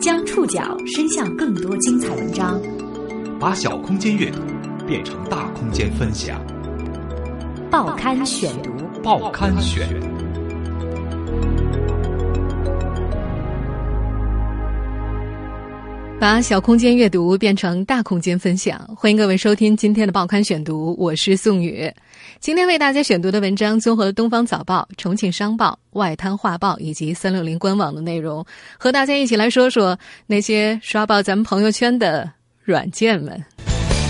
将触角伸向更多精彩文章，把小空间阅读变成大空间分享。报刊选读，报刊选。把小空间阅读变成大空间分享，欢迎各位收听今天的报刊选读，我是宋宇。今天为大家选读的文章综合了《东方早报》、《重庆商报》、《外滩画报》以及三六零官网的内容，和大家一起来说说那些刷爆咱们朋友圈的软件们。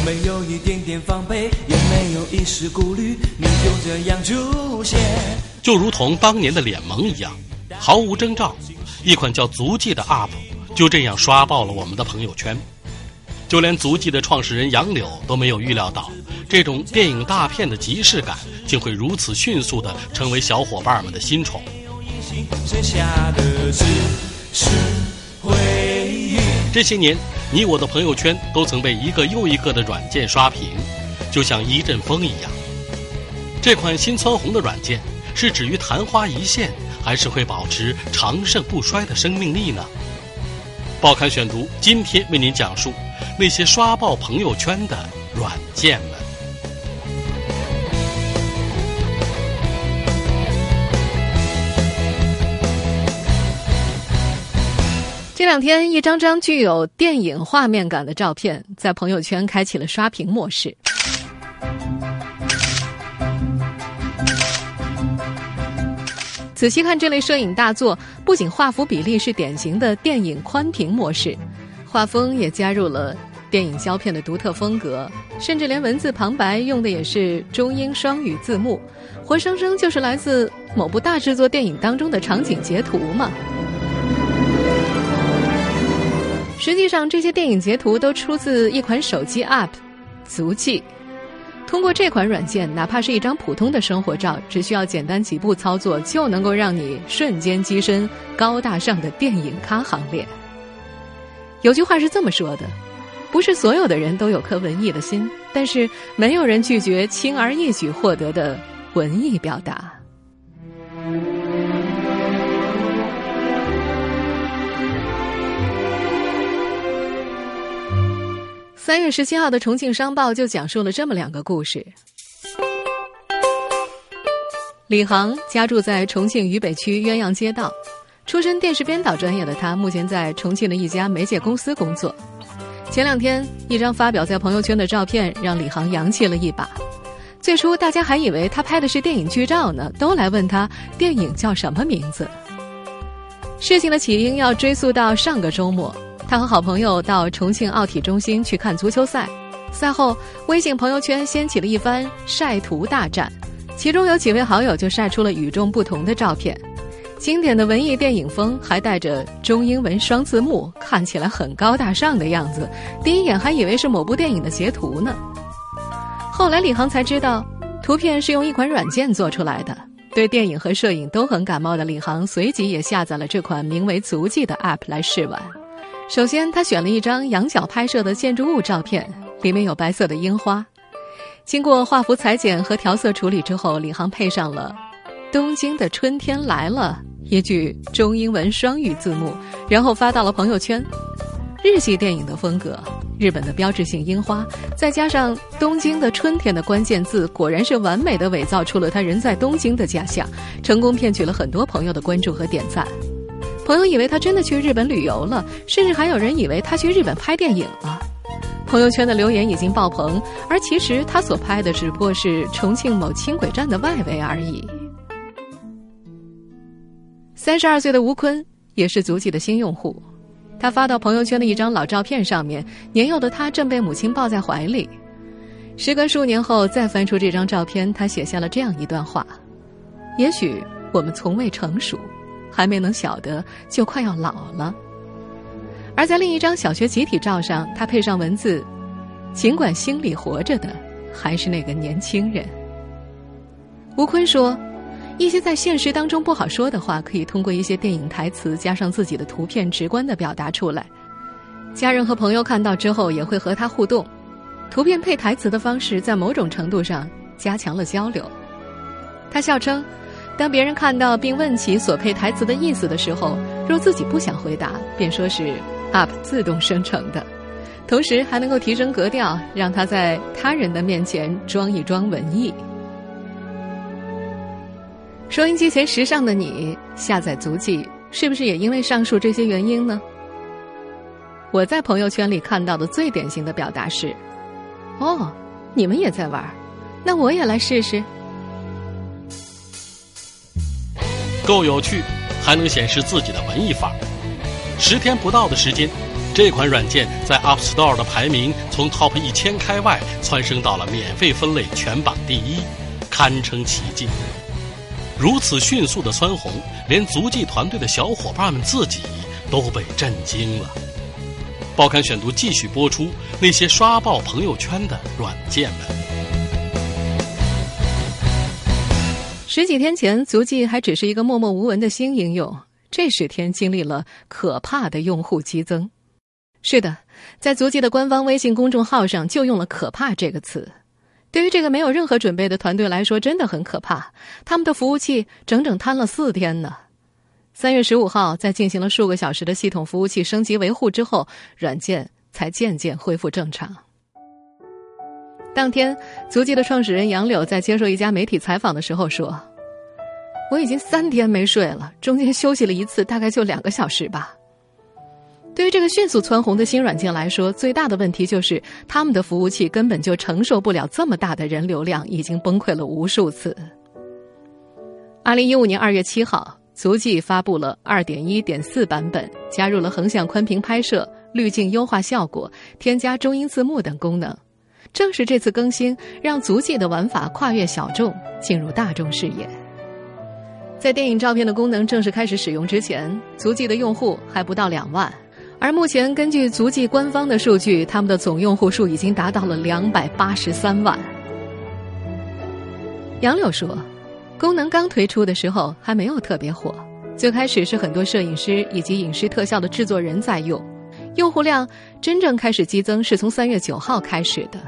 没有一点点防备，也没有一丝顾虑，你就这样出现，就如同当年的脸萌一样，毫无征兆，一款叫足迹的 App 就这样刷爆了我们的朋友圈。就连足迹的创始人杨柳都没有预料到，这种电影大片的即视感竟会如此迅速的成为小伙伴们的新宠。这些年，你我的朋友圈都曾被一个又一个的软件刷屏，就像一阵风一样。这款新蹿红的软件是止于昙花一现，还是会保持长盛不衰的生命力呢？报刊选读今天为您讲述。那些刷爆朋友圈的软件们。这两天，一张张具有电影画面感的照片在朋友圈开启了刷屏模式。仔细看这类摄影大作，不仅画幅比例是典型的电影宽屏模式。画风也加入了电影胶片的独特风格，甚至连文字旁白用的也是中英双语字幕，活生生就是来自某部大制作电影当中的场景截图嘛。实际上，这些电影截图都出自一款手机 App，足迹。通过这款软件，哪怕是一张普通的生活照，只需要简单几步操作，就能够让你瞬间跻身高大上的电影咖行列。有句话是这么说的：不是所有的人都有颗文艺的心，但是没有人拒绝轻而易举获得的文艺表达。三月十七号的《重庆商报》就讲述了这么两个故事：李航家住在重庆渝北区鸳鸯街道。出身电视编导专业的他，目前在重庆的一家媒介公司工作。前两天，一张发表在朋友圈的照片让李航洋气了一把。最初，大家还以为他拍的是电影剧照呢，都来问他电影叫什么名字。事情的起因要追溯到上个周末，他和好朋友到重庆奥体中心去看足球赛，赛后微信朋友圈掀起了一番晒图大战，其中有几位好友就晒出了与众不同的照片。经典的文艺电影风，还带着中英文双字幕，看起来很高大上的样子。第一眼还以为是某部电影的截图呢。后来李航才知道，图片是用一款软件做出来的。对电影和摄影都很感冒的李航，随即也下载了这款名为“足迹”的 App 来试玩。首先，他选了一张仰角拍摄的建筑物照片，里面有白色的樱花。经过画幅裁剪和调色处理之后，李航配上了“东京的春天来了”。一句中英文双语字幕，然后发到了朋友圈。日系电影的风格，日本的标志性樱花，再加上东京的春天的关键字，果然是完美的伪造出了他人在东京的假象，成功骗取了很多朋友的关注和点赞。朋友以为他真的去日本旅游了，甚至还有人以为他去日本拍电影了。朋友圈的留言已经爆棚，而其实他所拍的只不过是重庆某轻轨站的外围而已。三十二岁的吴坤也是足迹的新用户，他发到朋友圈的一张老照片上面，年幼的他正被母亲抱在怀里。时隔数年后再翻出这张照片，他写下了这样一段话：“也许我们从未成熟，还没能晓得就快要老了。”而在另一张小学集体照上，他配上文字：“尽管心里活着的还是那个年轻人。”吴坤说。一些在现实当中不好说的话，可以通过一些电影台词加上自己的图片，直观的表达出来。家人和朋友看到之后，也会和他互动。图片配台词的方式，在某种程度上加强了交流。他笑称，当别人看到并问起所配台词的意思的时候，若自己不想回答，便说是 App 自动生成的，同时还能够提升格调，让他在他人的面前装一装文艺。收音机前时尚的你，下载足迹是不是也因为上述这些原因呢？我在朋友圈里看到的最典型的表达是：“哦，你们也在玩，那我也来试试。”够有趣，还能显示自己的文艺范儿。十天不到的时间，这款软件在 App Store 的排名从 Top 一千开外蹿升到了免费分类全榜第一，堪称奇迹。如此迅速的蹿红，连足迹团队的小伙伴们自己都被震惊了。报刊选读继续播出那些刷爆朋友圈的软件们。十几天前，足迹还只是一个默默无闻的新应用，这十天经历了可怕的用户激增。是的，在足迹的官方微信公众号上就用了“可怕”这个词。对于这个没有任何准备的团队来说，真的很可怕。他们的服务器整整瘫了四天呢。三月十五号，在进行了数个小时的系统服务器升级维护之后，软件才渐渐恢复正常。当天，足迹的创始人杨柳在接受一家媒体采访的时候说：“我已经三天没睡了，中间休息了一次，大概就两个小时吧。”对于这个迅速蹿红的新软件来说，最大的问题就是他们的服务器根本就承受不了这么大的人流量，已经崩溃了无数次。二零一五年二月七号，足迹发布了二点一点四版本，加入了横向宽屏拍摄、滤镜优化效果、添加中英字幕等功能。正是这次更新，让足迹的玩法跨越小众，进入大众视野。在电影照片的功能正式开始使用之前，足迹的用户还不到两万。而目前，根据足迹官方的数据，他们的总用户数已经达到了两百八十三万。杨柳说，功能刚推出的时候还没有特别火，最开始是很多摄影师以及影视特效的制作人在用，用户量真正开始激增是从三月九号开始的，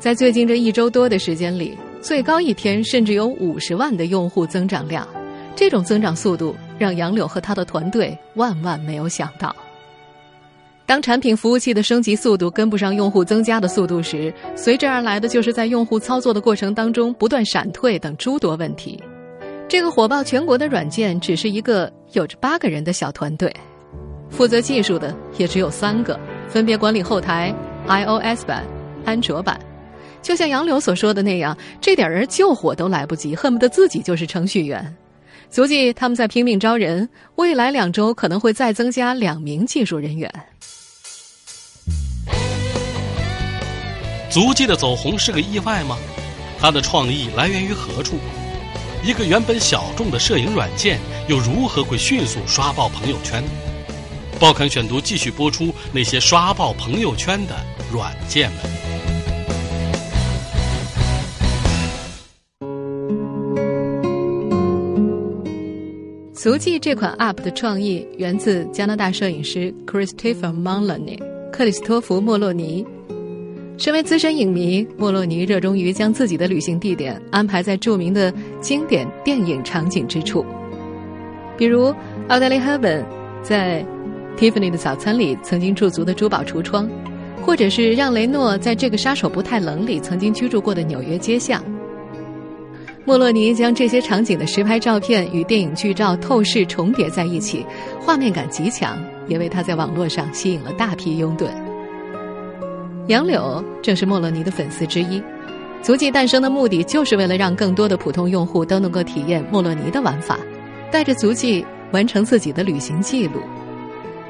在最近这一周多的时间里，最高一天甚至有五十万的用户增长量，这种增长速度让杨柳和他的团队万万没有想到。当产品服务器的升级速度跟不上用户增加的速度时，随之而来的就是在用户操作的过程当中不断闪退等诸多问题。这个火爆全国的软件只是一个有着八个人的小团队，负责技术的也只有三个，分别管理后台、iOS 版、安卓版。就像杨柳所说的那样，这点人救火都来不及，恨不得自己就是程序员。足迹他们在拼命招人，未来两周可能会再增加两名技术人员。足迹的走红是个意外吗？它的创意来源于何处？一个原本小众的摄影软件，又如何会迅速刷爆朋友圈？报刊选读继续播出那些刷爆朋友圈的软件们。足迹这款 App 的创意源自加拿大摄影师 Christopher Moloney 克里斯托弗·莫洛尼。身为资深影迷，莫洛尼热衷于将自己的旅行地点安排在著名的经典电影场景之处，比如奥黛丽·赫本在《蒂芙尼的早餐》里曾经驻足的珠宝橱窗，或者是让雷诺在这个杀手不太冷里曾经居住过的纽约街巷。莫洛尼将这些场景的实拍照片与电影剧照透视重叠在一起，画面感极强，也为他在网络上吸引了大批拥趸。杨柳正是莫洛尼的粉丝之一，足迹诞生的目的就是为了让更多的普通用户都能够体验莫洛尼的玩法，带着足迹完成自己的旅行记录。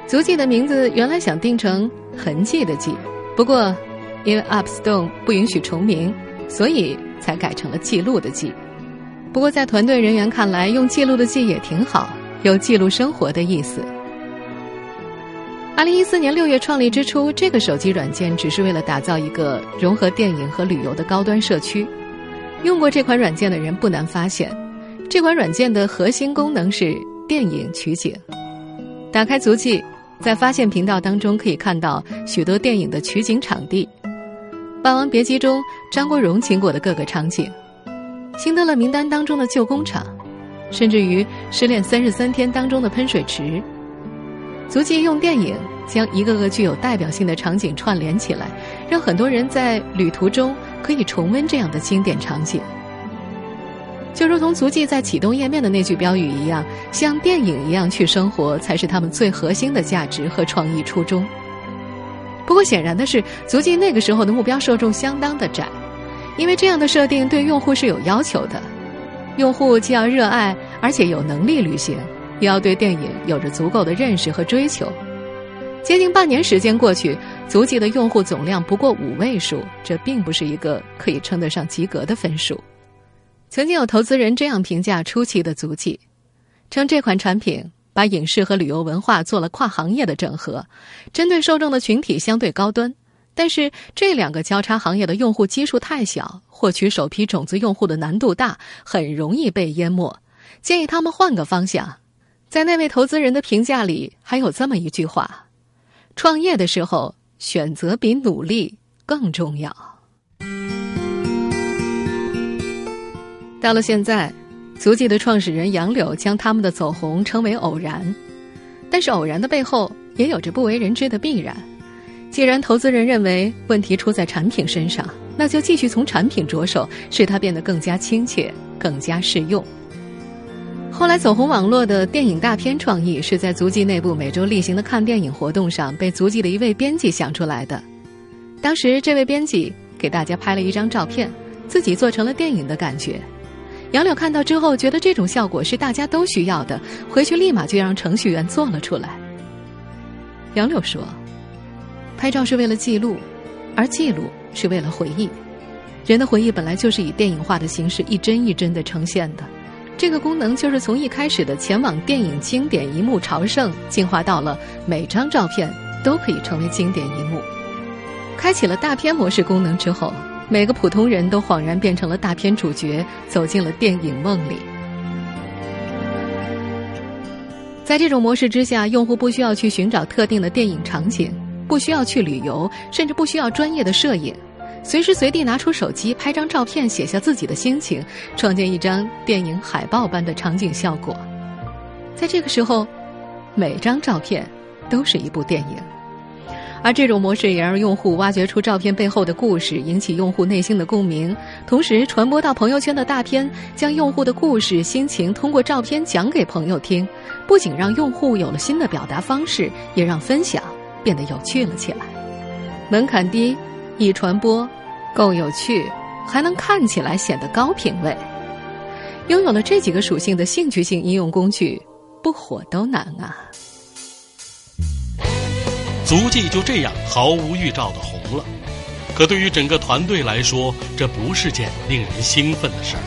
足迹的名字原来想定成“痕迹”的“迹”，不过因为 Upstone 不允许重名，所以才改成了“记录”的“记”。不过在团队人员看来，用“记录”的“记”也挺好，有记录生活的意思。二零一四年六月创立之初，这个手机软件只是为了打造一个融合电影和旅游的高端社区。用过这款软件的人不难发现，这款软件的核心功能是电影取景。打开足迹，在发现频道当中可以看到许多电影的取景场地，《霸王别姬》中张国荣经过的各个场景，《辛德勒名单》当中的旧工厂，甚至于失恋三十三天当中的喷水池。足迹用电影将一个个具有代表性的场景串联起来，让很多人在旅途中可以重温这样的经典场景。就如同足迹在启动页面的那句标语一样，像电影一样去生活，才是他们最核心的价值和创意初衷。不过显然的是，足迹那个时候的目标受众相当的窄，因为这样的设定对用户是有要求的，用户既要热爱，而且有能力旅行，也要对电影有着足够的认识和追求。接近半年时间过去，足迹的用户总量不过五位数，这并不是一个可以称得上及格的分数。曾经有投资人这样评价初期的足迹，称这款产品把影视和旅游文化做了跨行业的整合，针对受众的群体相对高端，但是这两个交叉行业的用户基数太小，获取首批种子用户的难度大，很容易被淹没。建议他们换个方向。在那位投资人的评价里，还有这么一句话：创业的时候，选择比努力更重要。到了现在，足迹的创始人杨柳将他们的走红称为偶然，但是偶然的背后也有着不为人知的必然。既然投资人认为问题出在产品身上，那就继续从产品着手，使它变得更加亲切、更加适用。后来走红网络的电影大片创意是在足迹内部每周例行的看电影活动上被足迹的一位编辑想出来的。当时这位编辑给大家拍了一张照片，自己做成了电影的感觉。杨柳看到之后，觉得这种效果是大家都需要的，回去立马就让程序员做了出来。杨柳说：“拍照是为了记录，而记录是为了回忆。人的回忆本来就是以电影化的形式一帧一帧的呈现的。这个功能就是从一开始的前往电影经典一幕朝圣，进化到了每张照片都可以成为经典一幕。开启了大片模式功能之后。”每个普通人都恍然变成了大片主角，走进了电影梦里。在这种模式之下，用户不需要去寻找特定的电影场景，不需要去旅游，甚至不需要专业的摄影，随时随地拿出手机拍张照片，写下自己的心情，创建一张电影海报般的场景效果。在这个时候，每张照片都是一部电影。而这种模式也让用户挖掘出照片背后的故事，引起用户内心的共鸣，同时传播到朋友圈的大片，将用户的故事、心情通过照片讲给朋友听，不仅让用户有了新的表达方式，也让分享变得有趣了起来。门槛低，易传播，够有趣，还能看起来显得高品位。拥有了这几个属性的兴趣性应用工具，不火都难啊！足迹就这样毫无预兆的红了，可对于整个团队来说，这不是件令人兴奋的事儿。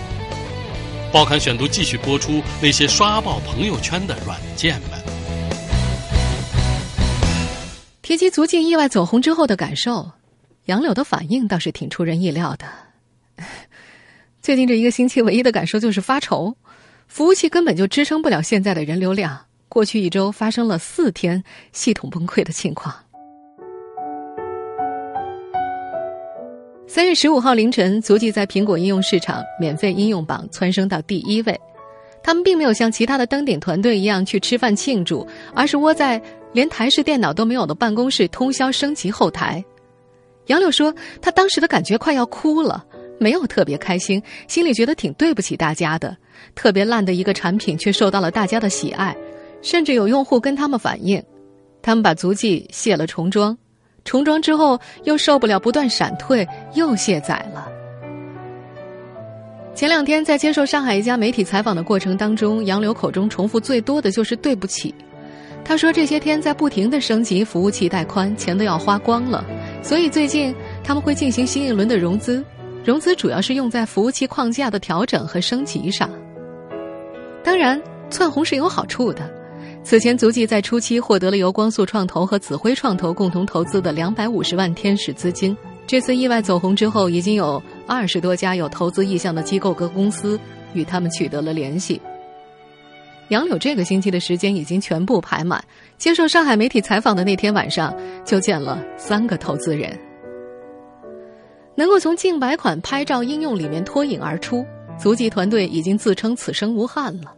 报刊选读继续播出那些刷爆朋友圈的软件。提及足迹意外走红之后的感受，杨柳的反应倒是挺出人意料的。最近这一个星期，唯一的感受就是发愁，服务器根本就支撑不了现在的人流量。过去一周发生了四天系统崩溃的情况。三月十五号凌晨，足迹在苹果应用市场免费应用榜蹿升到第一位。他们并没有像其他的登顶团队一样去吃饭庆祝，而是窝在连台式电脑都没有的办公室通宵升级后台。杨柳说，他当时的感觉快要哭了，没有特别开心，心里觉得挺对不起大家的。特别烂的一个产品，却受到了大家的喜爱。甚至有用户跟他们反映，他们把足迹卸了重装，重装之后又受不了不断闪退，又卸载了。前两天在接受上海一家媒体采访的过程当中，杨柳口中重复最多的就是“对不起”。他说这些天在不停的升级服务器带宽，钱都要花光了，所以最近他们会进行新一轮的融资，融资主要是用在服务器框架的调整和升级上。当然，窜红是有好处的。此前，足迹在初期获得了由光速创投和紫辉创投共同投资的两百五十万天使资金。这次意外走红之后，已经有二十多家有投资意向的机构和公司与他们取得了联系。杨柳这个星期的时间已经全部排满，接受上海媒体采访的那天晚上就见了三个投资人。能够从近百款拍照应用里面脱颖而出，足迹团队已经自称此生无憾了。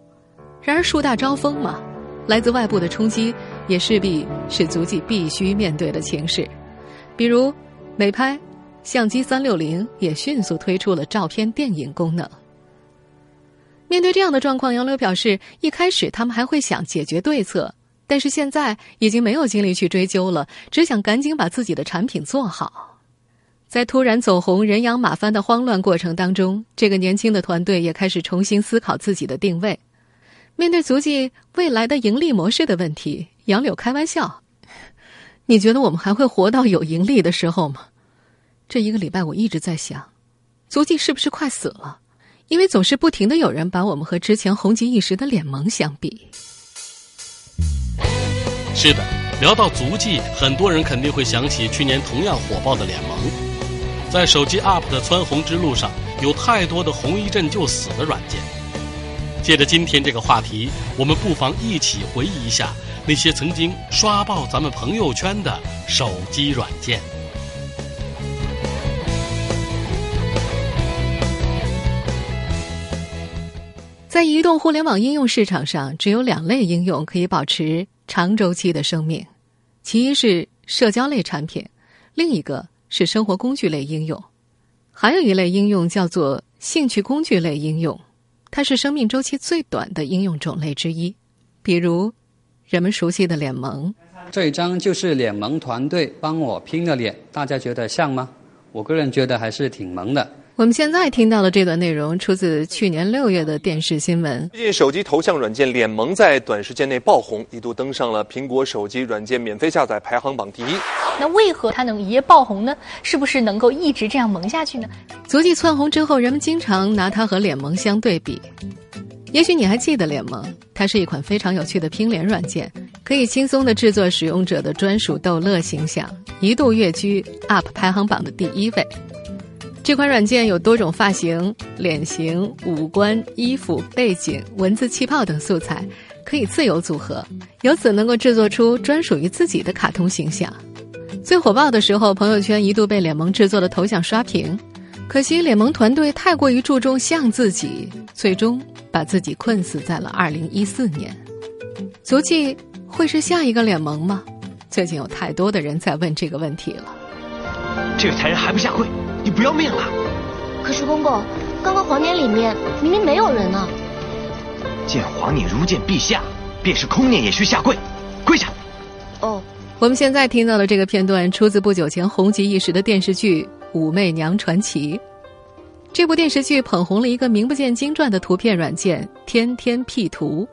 然而树大招风嘛，来自外部的冲击也势必是足迹必须面对的情势。比如，美拍、相机三六零也迅速推出了照片电影功能。面对这样的状况，杨柳表示，一开始他们还会想解决对策，但是现在已经没有精力去追究了，只想赶紧把自己的产品做好。在突然走红、人仰马翻的慌乱过程当中，这个年轻的团队也开始重新思考自己的定位。面对足迹未来的盈利模式的问题，杨柳开玩笑：“你觉得我们还会活到有盈利的时候吗？”这一个礼拜，我一直在想，足迹是不是快死了？因为总是不停的有人把我们和之前红极一时的脸萌相比。是的，聊到足迹，很多人肯定会想起去年同样火爆的脸萌。在手机 UP 的蹿红之路上，有太多的红一阵就死的软件。借着今天这个话题，我们不妨一起回忆一下那些曾经刷爆咱们朋友圈的手机软件。在移动互联网应用市场上，只有两类应用可以保持长周期的生命，其一是社交类产品，另一个是生活工具类应用。还有一类应用叫做兴趣工具类应用，它是生命周期最短的应用种类之一。比如，人们熟悉的脸萌。这一张就是脸萌团队帮我拼的脸，大家觉得像吗？我个人觉得还是挺萌的。我们现在听到的这段内容出自去年六月的电视新闻。最近，手机头像软件脸萌在短时间内爆红，一度登上了苹果手机软件免费下载排行榜第一。那为何它能一夜爆红呢？是不是能够一直这样萌下去呢？足迹窜红之后，人们经常拿它和脸萌相对比。也许你还记得脸萌，它是一款非常有趣的拼脸软件，可以轻松的制作使用者的专属逗乐形象，一度跃居 UP 排行榜的第一位。这款软件有多种发型、脸型、五官、衣服、背景、文字、气泡等素材，可以自由组合，由此能够制作出专属于自己的卡通形象。最火爆的时候，朋友圈一度被脸萌制作的头像刷屏。可惜脸萌团队太过于注重像自己，最终把自己困死在了二零一四年。足迹会是下一个脸萌吗？最近有太多的人在问这个问题了。这个才人还不下跪！你不要命了？可是公公，刚刚房间里面明明没有人呢。见皇念如见陛下，便是空念也需下跪，跪下。哦，我们现在听到的这个片段出自不久前红极一时的电视剧《武媚娘传奇》。这部电视剧捧红了一个名不见经传的图片软件“天天 P 图”，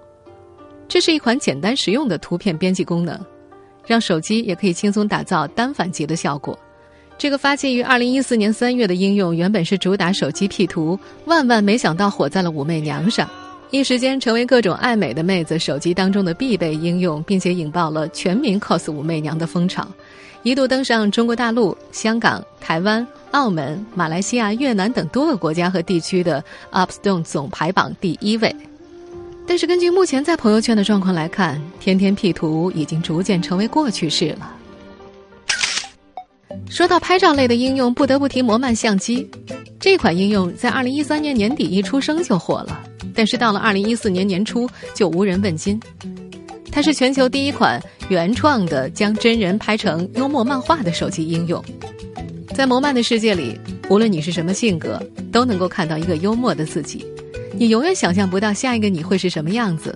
这是一款简单实用的图片编辑功能，让手机也可以轻松打造单反级的效果。这个发迹于二零一四年三月的应用，原本是主打手机 P 图，万万没想到火在了武媚娘上，一时间成为各种爱美的妹子手机当中的必备应用，并且引爆了全民 cos 武媚娘的风潮，一度登上中国大陆、香港、台湾、澳门、马来西亚、越南等多个国家和地区的 App Store 总排榜第一位。但是根据目前在朋友圈的状况来看，天天 P 图已经逐渐成为过去式了。说到拍照类的应用，不得不提摩曼相机。这款应用在二零一三年年底一出生就火了，但是到了二零一四年年初就无人问津。它是全球第一款原创的将真人拍成幽默漫画的手机应用。在摩曼的世界里，无论你是什么性格，都能够看到一个幽默的自己。你永远想象不到下一个你会是什么样子：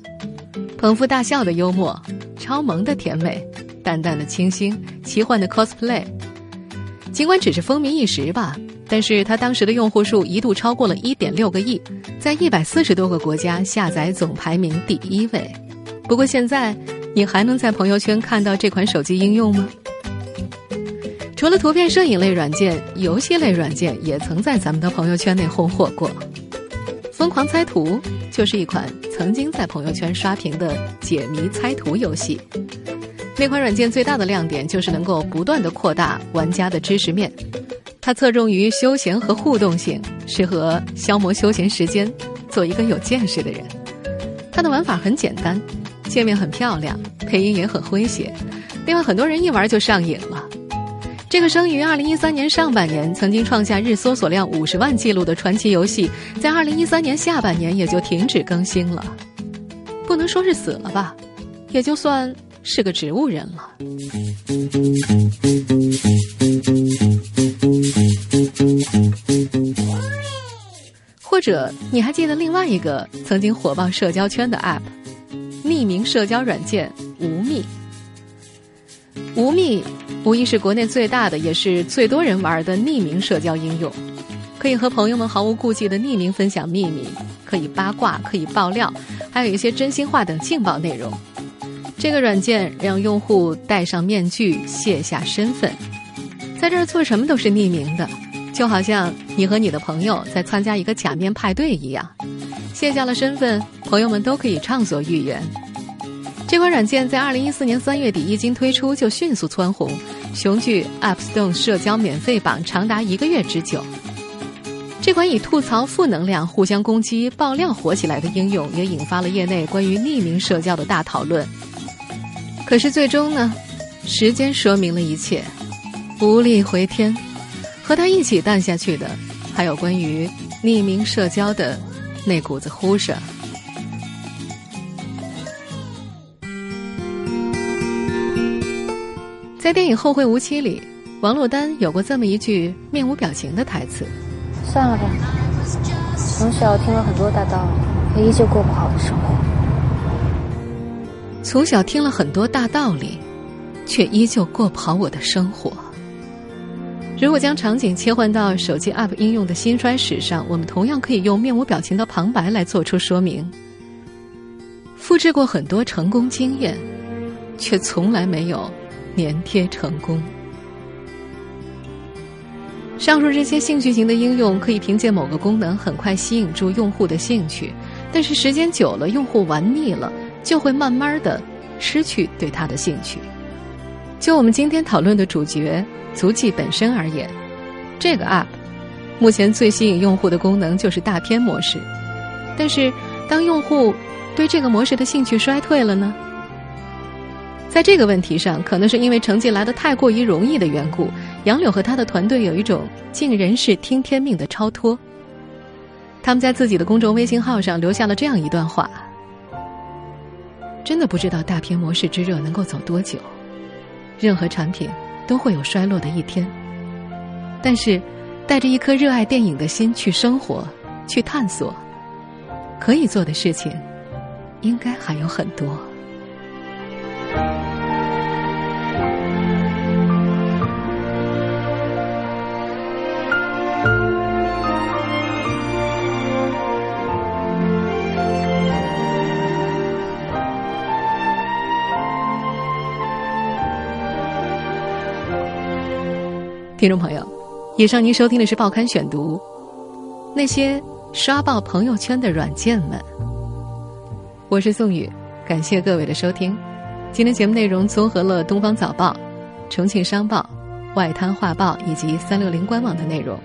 捧腹大笑的幽默，超萌的甜美，淡淡的清新，奇幻的 cosplay。尽管只是风靡一时吧，但是它当时的用户数一度超过了一点六个亿，在一百四十多个国家下载总排名第一位。不过现在，你还能在朋友圈看到这款手机应用吗？除了图片摄影类软件，游戏类软件也曾在咱们的朋友圈内红火过。疯狂猜图就是一款曾经在朋友圈刷屏的解谜猜图游戏。那款软件最大的亮点就是能够不断的扩大玩家的知识面，它侧重于休闲和互动性，适合消磨休闲时间，做一个有见识的人。它的玩法很简单，界面很漂亮，配音也很诙谐。另外，很多人一玩就上瘾了。这个生于二零一三年上半年，曾经创下日搜索量五十万记录的传奇游戏，在二零一三年下半年也就停止更新了。不能说是死了吧，也就算是个植物人了。或者你还记得另外一个曾经火爆社交圈的 App，匿名社交软件无密。无密无疑是国内最大的，也是最多人玩的匿名社交应用，可以和朋友们毫无顾忌的匿名分享秘密，可以八卦，可以爆料，还有一些真心话等劲爆内容。这个软件让用户戴上面具，卸下身份，在这儿做什么都是匿名的。就好像你和你的朋友在参加一个假面派对一样，卸下了身份，朋友们都可以畅所欲言。这款软件在二零一四年三月底一经推出就迅速蹿红，雄踞 App Store 社交免费榜长达一个月之久。这款以吐槽、负能量、互相攻击、爆料火起来的应用，也引发了业内关于匿名社交的大讨论。可是最终呢，时间说明了一切，无力回天。和他一起淡下去的，还有关于匿名社交的那股子呼声。在电影《后会无期》里，王珞丹有过这么一句面无表情的台词：“算了吧，从小听了很多大道理，可依旧过不好的生活。从小听了很多大道理，却依旧过不好我的生活。”如果将场景切换到手机 App 应用的兴衰史上，我们同样可以用面无表情的旁白来做出说明。复制过很多成功经验，却从来没有粘贴成功。上述这些兴趣型的应用可以凭借某个功能很快吸引住用户的兴趣，但是时间久了，用户玩腻了，就会慢慢的失去对它的兴趣。就我们今天讨论的主角。足迹本身而言，这个 App 目前最吸引用户的功能就是大片模式。但是，当用户对这个模式的兴趣衰退了呢？在这个问题上，可能是因为成绩来的太过于容易的缘故，杨柳和他的团队有一种尽人事听天命的超脱。他们在自己的公众微信号上留下了这样一段话：“真的不知道大片模式之热能够走多久，任何产品。”都会有衰落的一天，但是带着一颗热爱电影的心去生活、去探索，可以做的事情应该还有很多。听众朋友，以上您收听的是《报刊选读》，那些刷爆朋友圈的软件们。我是宋宇，感谢各位的收听。今天节目内容综合了《东方早报》、《重庆商报》、《外滩画报》以及三六零官网的内容。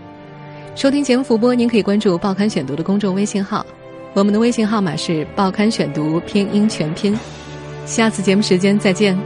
收听节目复播，您可以关注《报刊选读》的公众微信号，我们的微信号码是《报刊选读》拼音全拼。下次节目时间再见。